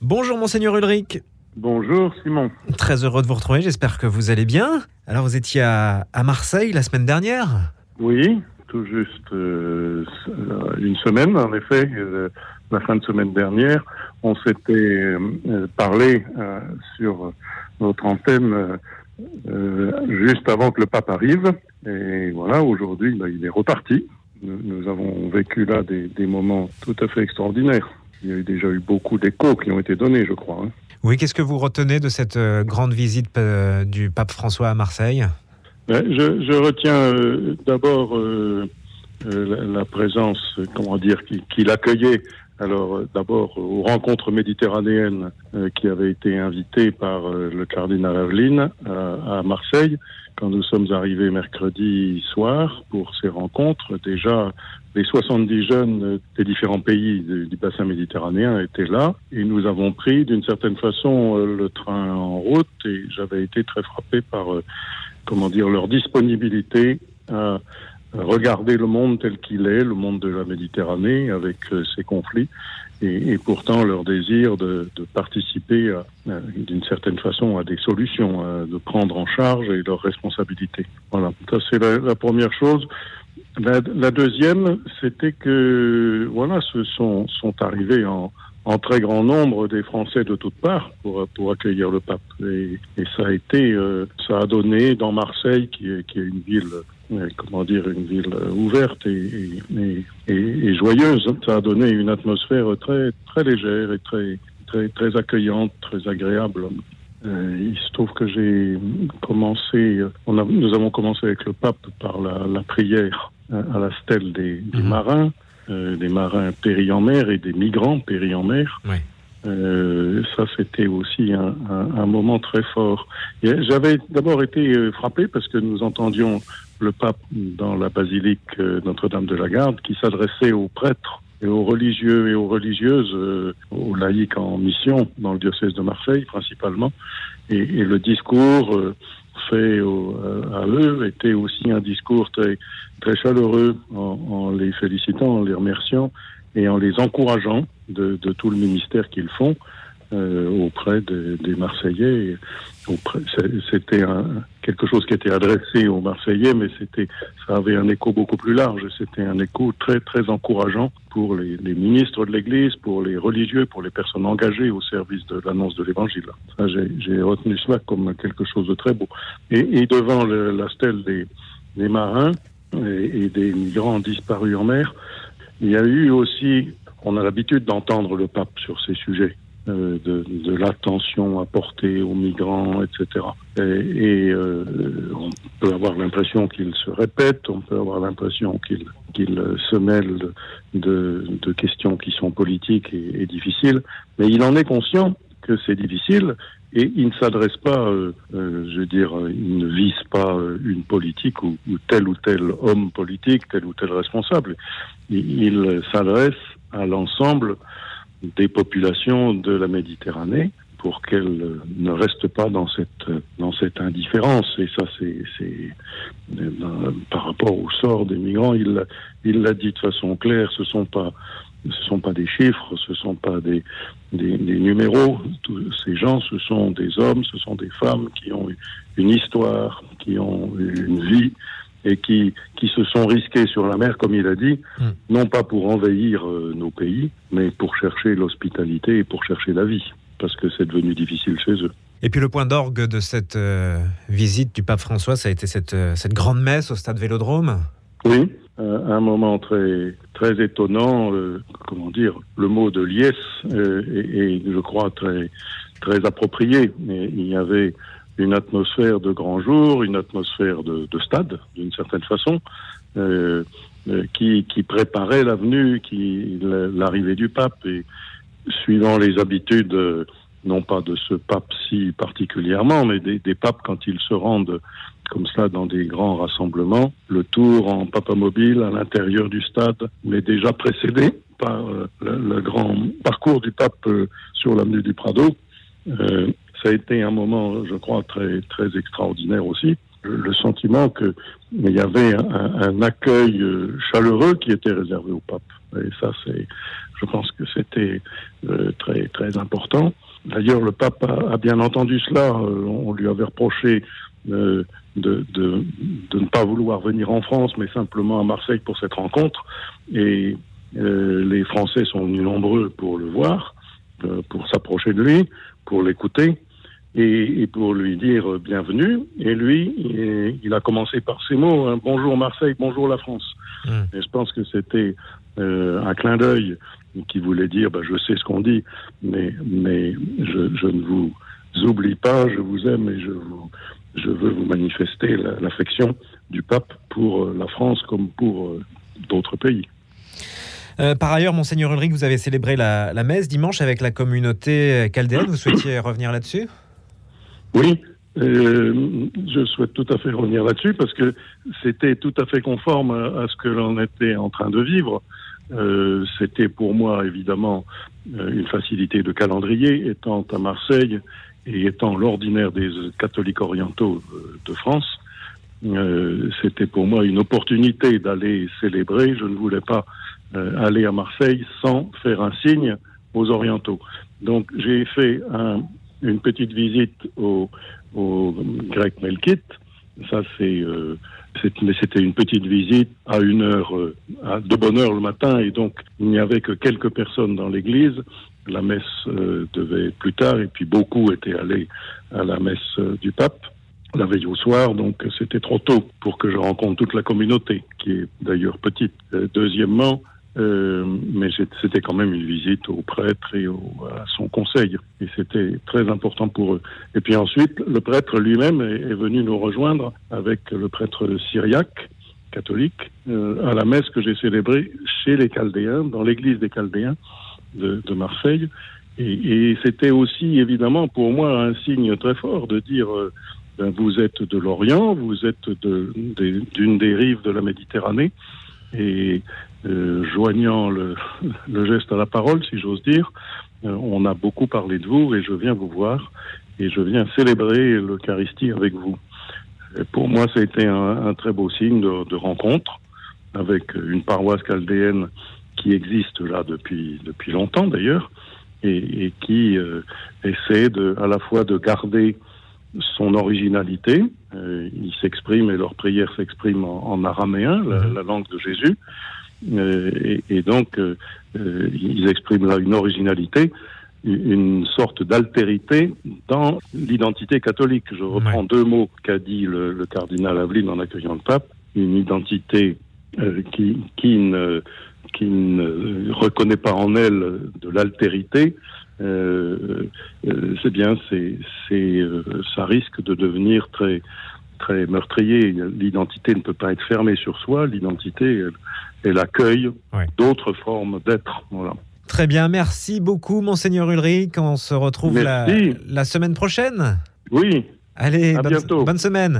Bonjour Monseigneur Ulrich. Bonjour Simon. Très heureux de vous retrouver, j'espère que vous allez bien. Alors vous étiez à, Marseille la semaine dernière? Oui, tout juste euh, une semaine en effet, euh, la fin de semaine dernière. On s'était euh, parlé sur notre antenne juste avant que le pape arrive. Et voilà, aujourd'hui, bah, il est reparti. Nous, avons vécu là des, moments tout à fait extraordinaires. Il y a déjà eu beaucoup d'échos qui ont été donnés, je crois. Hein. Oui, qu'est-ce que vous retenez de cette euh, grande visite euh, du pape François à Marseille? Ben, je, retiens euh, d'abord la, présence, comment dire, qu'il accueillait. Alors d'abord aux rencontres méditerranéennes qui avaient été invitées par le cardinal Aveline à Marseille quand nous sommes arrivés mercredi soir pour ces rencontres, déjà les 70 jeunes des différents pays du, bassin méditerranéen étaient là. Et nous avons pris d'une certaine façon euh, le train en route et j'avais été très frappé par euh, comment dire leur disponibilité à regarder le monde tel qu'il est, le monde de la Méditerranée avec euh, ses conflits et, et, pourtant leur désir de, de participer d'une certaine façon à des solutions, de prendre en charge et leurs responsabilités. Voilà, ça c'est la, la, première chose. La, la deuxième, c'était que voilà, ce sont, sont arrivés en, en très grand nombre des Français de toutes parts pour, pour accueillir le pape. Et, et ça a été, euh, ça a donné dans Marseille, qui est, qui est une ville comment dire, une ville ouverte et, et, et, joyeuse. Ça a donné une atmosphère très, très légère et très, très, très accueillante, très agréable. Euh, il se trouve que j'ai commencé, on a, nous avons commencé avec le pape par la, la prière à la stèle des, des mhm. marins, euh, des marins péris en mer et des migrants péris en mer. Oui. Euh, ça, c'était aussi un, un, un, moment très fort. J'avais d'abord été euh, frappé parce que nous entendions le pape dans la basilique euh, Notre-Dame de la Garde qui s'adressait aux prêtres et aux religieux et aux religieuses, euh, aux laïcs en mission dans le diocèse de Marseille principalement. Et, et le discours euh, fait à eux était aussi un discours très, très chaleureux en, en, les félicitant, en les remerciant et en les encourageant de, de tout le ministère qu'ils font euh, auprès des Marseillais. C'était quelque chose qui était adressé aux Marseillais, mais c'était, ça avait un écho beaucoup plus large. C'était un écho très très encourageant pour les, les ministres de l'Église, pour les religieux, pour les personnes engagées au service de l'annonce de l'Évangile. j'ai retenu cela comme quelque chose de très beau. Et, et devant la stèle des, des marins et des migrants disparus en mer, il y a eu aussi, on a l'habitude d'entendre le pape sur ces sujets. Euh, de, de l'attention apportée aux migrants, etc. Et, euh, on peut avoir l'impression qu'il se répète, on peut avoir l'impression qu'il qu'il se mêle de, de, questions qui sont politiques et, difficiles, mais il en est conscient que c'est difficile et il ne s'adresse pas, euh, euh je veux dire, il ne vise pas une politique ou, tel ou tel homme politique, tel ou tel responsable. Il s'adresse à l'ensemble des populations de la Méditerranée pour qu'elles ne restent pas dans cette dans cette indifférence. Et ça c'est c'est par rapport au sort des migrants il il l'a dit de façon claire ce sont pas ce sont pas des chiffres ce sont pas des des, des numéros. Tous ces gens ce sont des hommes ce sont des femmes qui ont une histoire qui ont une vie et qui, qui se sont risqués sur la mer, comme il a dit, mm. non pas pour envahir euh, nos pays, mais pour chercher l'hospitalité et pour chercher la vie, parce que c'est devenu difficile chez eux. Et puis le point d'orgue de cette euh, visite du pape François, ça a été cette, euh, cette grande messe au stade Vélodrome? Oui, un moment très, très étonnant, comment dire, le mot de liesse est, je crois, très, très approprié. Il y avait une atmosphère de grand jour, une atmosphère de, de stade, d'une certaine façon, euh, euh qui, qui, préparait l'avenue, qui l'arrivée du pape et suivant les habitudes, euh, non pas de ce pape si particulièrement, mais des, des papes quand ils se rendent comme cela dans des grands rassemblements, le tour en papamobile à l'intérieur du stade, mais déjà précédé par euh, le, le, grand parcours du pape sur l'avenue du Prado. Euh, ça a été un moment, je crois, très, très extraordinaire aussi. le sentiment qu'il y avait un, accueil chaleureux qui était réservé au pape. Et ça, c'est, je pense que c'était très très important. D'ailleurs, le pape a, bien entendu cela. on lui avait reproché de, ne pas vouloir venir en France, mais simplement à Marseille pour cette rencontre. Et les Français sont venus nombreux pour le voir, pour s'approcher de lui, pour l'écouter et, pour lui dire euh, bienvenue. Et lui, il, a commencé par ces mots hein, bonjour Marseille, bonjour la France. Hmm. Et je pense que c'était euh, un clin d'œil qui voulait dire bah, je sais ce qu'on dit, mais, mais je, ne vous oublie pas, je vous aime et je, vous, je veux vous manifester l'affection du pape pour euh, la France comme pour d'autres pays. par ailleurs, Monseigneur Ulrich, vous avez célébré la, la, messe dimanche avec la communauté chaldéenne. Vous souhaitiez revenir là-dessus? Oui, euh, je souhaite tout à fait revenir là-dessus parce que c'était tout à fait conforme à, ce que l'on était en train de vivre. Euh, c'était pour moi évidemment euh, une facilité de calendrier, étant à Marseille et étant l'ordinaire des catholiques orientaux de France. c'était pour moi une opportunité d'aller célébrer. Je ne voulais pas aller à Marseille sans faire un signe aux orientaux. Donc j'ai fait un, une petite visite au, au grec Melkite. Ça, c'est, euh, mais c'était une petite visite à une heure, euh, à de bonne heure le matin, et donc il n'y avait que quelques personnes dans l'église. La messe euh, devait être plus tard, et puis beaucoup étaient allés à la messe du pape la veille au soir, donc c'était trop tôt pour que je rencontre toute la communauté, qui est d'ailleurs petite. deuxièmement, euh, mais c'était quand même une visite au prêtre et à son conseil. Et c'était très important pour eux. Et puis ensuite, le prêtre lui-même est, venu nous rejoindre avec le prêtre syriaque, catholique, euh, à la messe que j'ai célébrée chez les Chaldéens, dans l'église des Chaldéens de, de Marseille. Et, et c'était aussi évidemment pour moi un signe très fort de dire euh, ben, vous êtes de l'Orient, vous êtes d'une de, des rives de la Méditerranée. Et euh, joignant le, geste à la parole, si j'ose dire, euh, on a beaucoup parlé de vous et je viens vous voir et je viens célébrer l'Eucharistie avec vous. Pour moi, ça a été un, très beau signe de, rencontre avec une paroisse chaldéenne qui existe là depuis, depuis longtemps d'ailleurs et, qui euh, essaie à la fois de garder son originalité. Ils s'expriment et leur prière s'exprime en, en, araméen, la, la, langue de Jésus, et, et, donc, euh, euh, ils expriment là une originalité, une sorte d'altérité dans l'identité catholique. Je reprends deux mots qu'a dit le, le, cardinal Aveline en accueillant le pape. Une identité qui, qui, ne, qui ne reconnaît pas en elle de l'altérité, euh, c'est bien, c'est, c'est, ça risque de devenir très, très meurtrier. L'identité ne peut pas être fermée sur soi. L'identité, elle, accueille d'autres formes d'être. Voilà. Très bien, merci beaucoup, Monseigneur Ulrich. On se retrouve la, la, semaine prochaine. Oui. Allez, bonne, bonne semaine.